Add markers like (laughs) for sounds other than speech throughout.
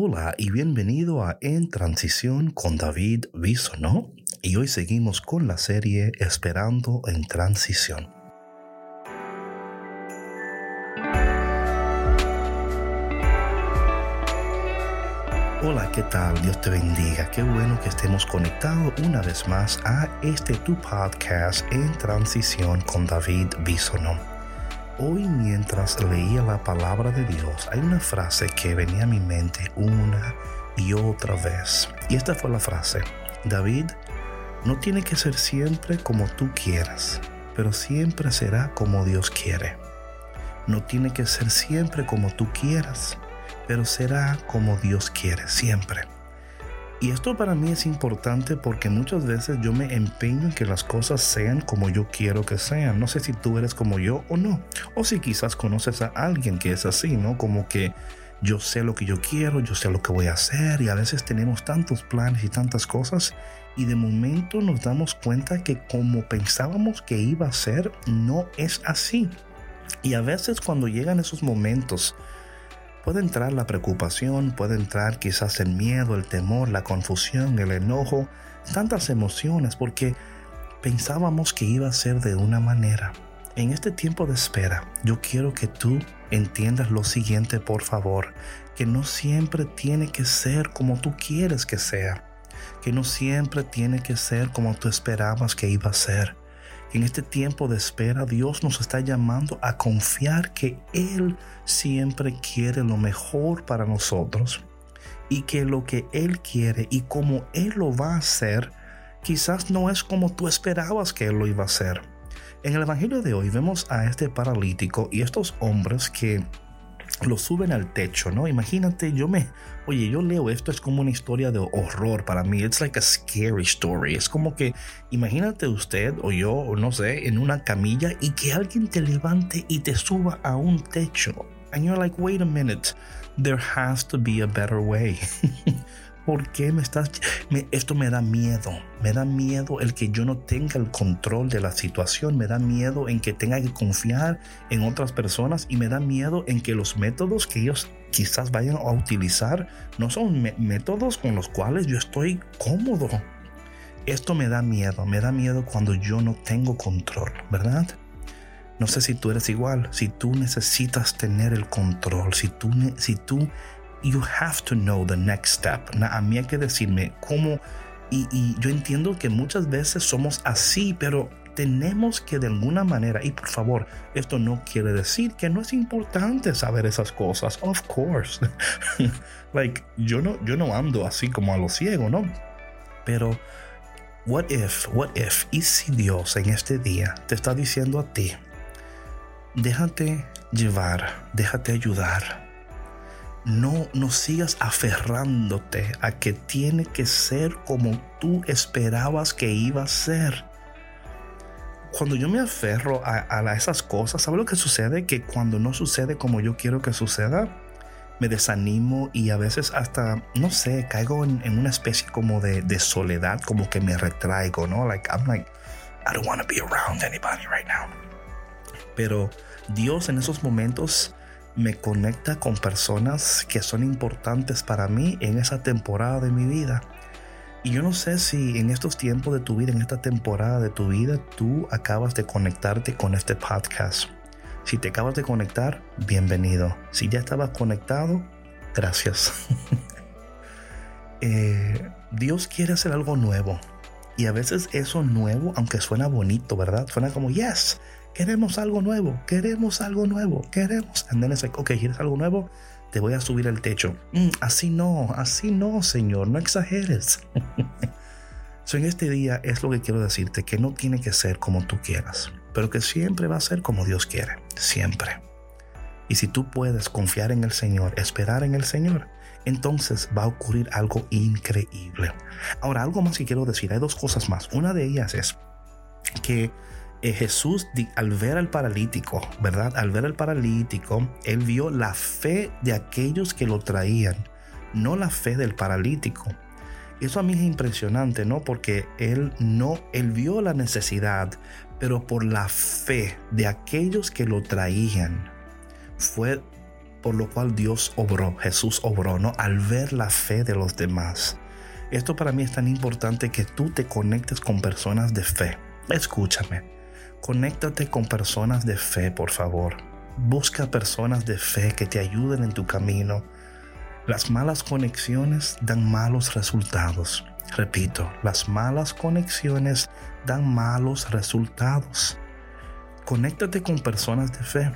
Hola y bienvenido a En Transición con David Bisonó y hoy seguimos con la serie Esperando en Transición. Hola, ¿qué tal? Dios te bendiga. Qué bueno que estemos conectados una vez más a este tu podcast En Transición con David Bisonó. Hoy mientras leía la palabra de Dios, hay una frase que venía a mi mente una y otra vez. Y esta fue la frase. David, no tiene que ser siempre como tú quieras, pero siempre será como Dios quiere. No tiene que ser siempre como tú quieras, pero será como Dios quiere, siempre. Y esto para mí es importante porque muchas veces yo me empeño en que las cosas sean como yo quiero que sean. No sé si tú eres como yo o no. O si quizás conoces a alguien que es así, ¿no? Como que yo sé lo que yo quiero, yo sé lo que voy a hacer y a veces tenemos tantos planes y tantas cosas y de momento nos damos cuenta que como pensábamos que iba a ser, no es así. Y a veces cuando llegan esos momentos, Puede entrar la preocupación, puede entrar quizás el miedo, el temor, la confusión, el enojo, tantas emociones porque pensábamos que iba a ser de una manera. En este tiempo de espera, yo quiero que tú entiendas lo siguiente, por favor, que no siempre tiene que ser como tú quieres que sea, que no siempre tiene que ser como tú esperabas que iba a ser en este tiempo de espera, Dios nos está llamando a confiar que Él siempre quiere lo mejor para nosotros y que lo que Él quiere y como Él lo va a hacer, quizás no es como tú esperabas que Él lo iba a hacer. En el Evangelio de hoy vemos a este paralítico y estos hombres que lo suben al techo, ¿no? Imagínate, yo me, oye, yo leo esto, es como una historia de horror para mí, it's like a scary story, es como que, imagínate usted o yo, o no sé, en una camilla y que alguien te levante y te suba a un techo. And you're like, wait a minute, there has to be a better way. (laughs) ¿por qué me estás... esto me da miedo, me da miedo el que yo no tenga el control de la situación, me da miedo en que tenga que confiar en otras personas y me da miedo en que los métodos que ellos quizás vayan a utilizar no son métodos con los cuales yo estoy cómodo. Esto me da miedo, me da miedo cuando yo no tengo control, ¿verdad? No sé si tú eres igual, si tú necesitas tener el control, si tú, si tú you have to know the next step. A mí hay que decirme cómo, y, y, yo entiendo que muchas veces somos así, pero tenemos que de alguna manera, y por favor, esto no quiere decir que no es importante saber esas cosas, of course. (laughs) like, yo no, yo no ando así como a lo ciego, ¿no? Pero, what if, what if, y si Dios en este día te está diciendo a ti, déjate llevar, déjate ayudar, no, no sigas aferrándote a que tiene que ser como tú esperabas que iba a ser. Cuando yo me aferro a, esas cosas, ¿sabes lo que sucede? Que cuando no sucede como yo quiero que suceda, me desanimo y a veces hasta, no sé, caigo en, una especie como de, de, soledad, como que me retraigo, ¿no? Like, I'm like, I don't want to be around anybody right now. Pero Dios en esos momentos me conecta con personas que son importantes para mí en esa temporada de mi vida. Y yo no sé si en estos tiempos de tu vida, en esta temporada de tu vida, tú acabas de conectarte con este podcast. Si te acabas de conectar, bienvenido. Si ya estabas conectado, gracias. (laughs) Eh, Dios quiere hacer algo nuevo. Y a veces eso nuevo, aunque suena bonito, ¿verdad? Suena como, yes, queremos algo nuevo, queremos algo nuevo, queremos. And then it's like, ok, ¿quieres algo nuevo? Te voy a subir el techo. Mm, así no, así no, Señor, no exageres. (laughs) so, en este día es lo que quiero decirte, que no tiene que ser como tú quieras, pero que siempre va a ser como Dios quiere, siempre. Y si tú puedes confiar en el Señor, esperar en el Señor, entonces va a ocurrir algo increíble. Ahora, algo más que quiero decir, hay dos cosas más. Una de ellas es que eh, Jesús al ver al paralítico, ¿verdad? Al ver al paralítico, él vio la fe de aquellos que lo traían, no la fe del paralítico. Eso a mí es impresionante, ¿no? Porque él no, él vio la necesidad, pero por la fe de aquellos que lo traían, fue por lo cual Dios obró, Jesús obró, ¿no? Al ver la fe de los demás. Esto para mí es tan importante que tú te conectes con personas de fe. Escúchame, conéctate con personas de fe, por favor. Busca personas de fe que te ayuden en tu camino. Las malas conexiones dan malos resultados. Repito, las malas conexiones dan malos resultados. Conéctate con personas de fe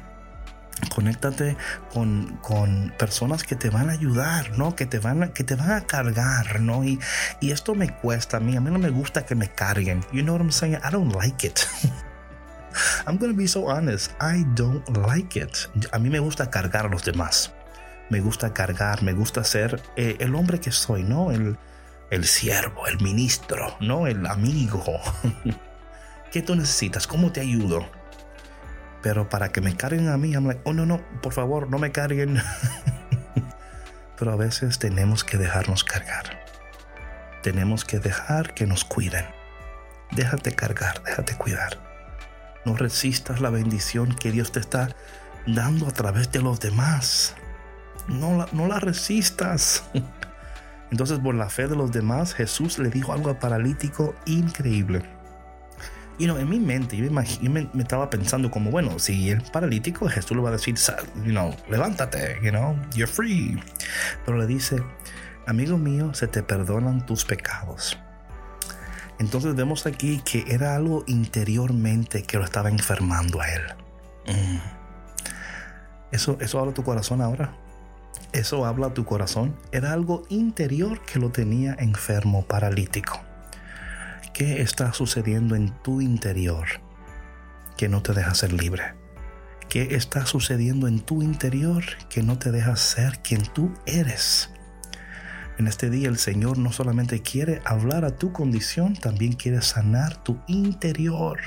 conéctate con, con, personas que te van a ayudar, ¿no? Que te van a, que te van a cargar, ¿no? Y, y esto me cuesta a mí. A mí no me gusta que me carguen. You know what I'm saying? I don't like it. (laughs) I'm to be so honest. I don't like it. A mí me gusta cargar a los demás. Me gusta cargar, me gusta ser eh, el hombre que soy, ¿no? El, el siervo, el ministro, ¿no? El amigo. (laughs) ¿Qué tú necesitas? ¿Cómo te ayudo? Pero para que me carguen a mí, I'm like, oh no, no, por favor, no me carguen. (laughs) Pero a veces tenemos que dejarnos cargar. Tenemos que dejar que nos cuiden. Déjate cargar, déjate cuidar. No resistas la bendición que Dios te está dando a través de los demás. No la, no la resistas. (laughs) Entonces, por la fe de los demás, Jesús le dijo algo al paralítico increíble y no, en mi mente, yo, me, me, estaba pensando como, bueno, si el paralítico, Jesús le va a decir, you know, levántate, you know, you're free. Pero le dice, amigo mío, se te perdonan tus pecados. Entonces vemos aquí que era algo interiormente que lo estaba enfermando a él. Mm. Eso, eso habla tu corazón ahora. Eso habla tu corazón. Era algo interior que lo tenía enfermo, paralítico. ¿Qué está sucediendo en tu interior que no te deja ser libre? ¿Qué está sucediendo en tu interior que no te deja ser quien tú eres? En este día el Señor no solamente quiere hablar a tu condición, también quiere sanar tu interior.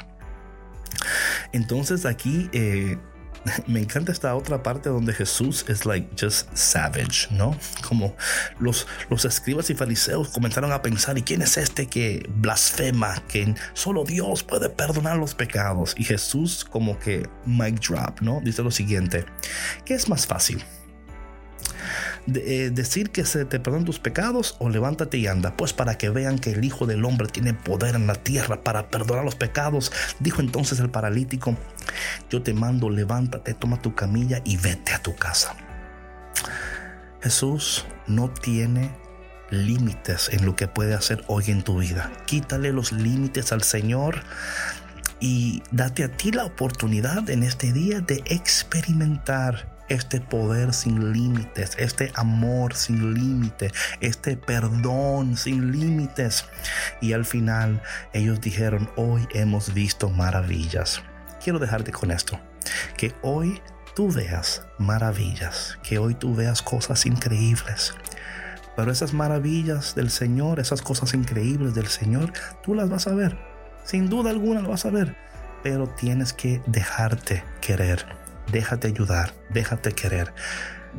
Entonces aquí eh, (laughs) me encanta esta otra parte donde Jesús es like just savage, ¿no? Como los, los escribas y fariseos comenzaron a pensar, ¿y quién es este que blasfema? Que solo Dios puede perdonar los pecados. Y Jesús como que mic drop, ¿no? Dice lo siguiente, ¿qué es más fácil? Eh, decir que se te perdonan tus pecados o levántate y anda, pues para que vean que el Hijo del Hombre tiene poder en la tierra para perdonar los pecados. Dijo entonces el paralítico, yo te mando, levántate, toma tu camilla y vete a tu casa. Jesús no tiene límites en lo que puede hacer hoy en tu vida. Quítale los límites al Señor y date a ti la oportunidad en este día de experimentar este poder sin límites, este amor sin límites, este perdón sin límites. Y al final ellos dijeron, hoy hemos visto maravillas. Quiero dejarte con esto, que hoy tú veas maravillas, que hoy tú veas cosas increíbles. Pero esas maravillas del Señor, esas cosas increíbles del Señor, tú las vas a ver. Sin duda alguna las vas a ver. Pero tienes que dejarte querer déjate ayudar, déjate querer.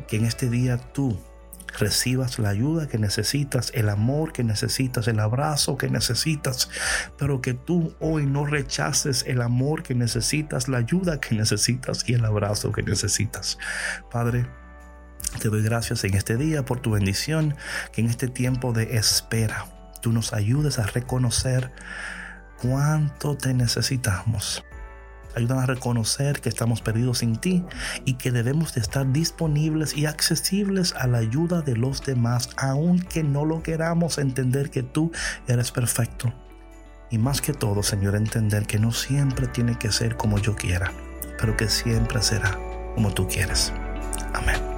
Que en este día tú recibas la ayuda que necesitas, el amor que necesitas, el abrazo que necesitas, pero que tú hoy no rechaces el amor que necesitas, la ayuda que necesitas y el abrazo que necesitas. Padre, te doy gracias en este día por tu bendición, que en este tiempo de espera tú nos ayudes a reconocer cuánto te necesitamos ayudan a reconocer que estamos perdidos sin ti y que debemos de estar disponibles y accesibles a la ayuda de los demás, aunque no lo queramos entender que tú eres perfecto. Y más que todo, Señor, entender que no siempre tiene que ser como yo quiera, pero que siempre será como tú quieres. Amén.